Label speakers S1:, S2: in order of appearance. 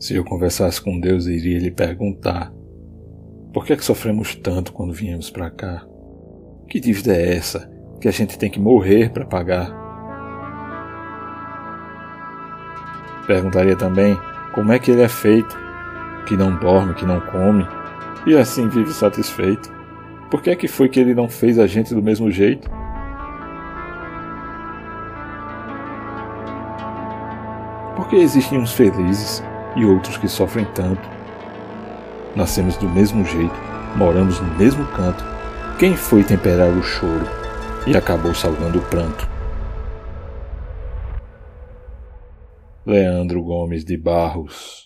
S1: Se eu conversasse com Deus, iria lhe perguntar: por que é que sofremos tanto quando viemos para cá? Que dívida é essa que a gente tem que morrer para pagar? Perguntaria também como é que ele é feito, que não dorme, que não come, e assim vive satisfeito. Por que é que foi que ele não fez a gente do mesmo jeito? Por que existem uns felizes e outros que sofrem tanto. Nascemos do mesmo jeito, moramos no mesmo canto. Quem foi temperar o choro e acabou salvando o pranto? Leandro Gomes de Barros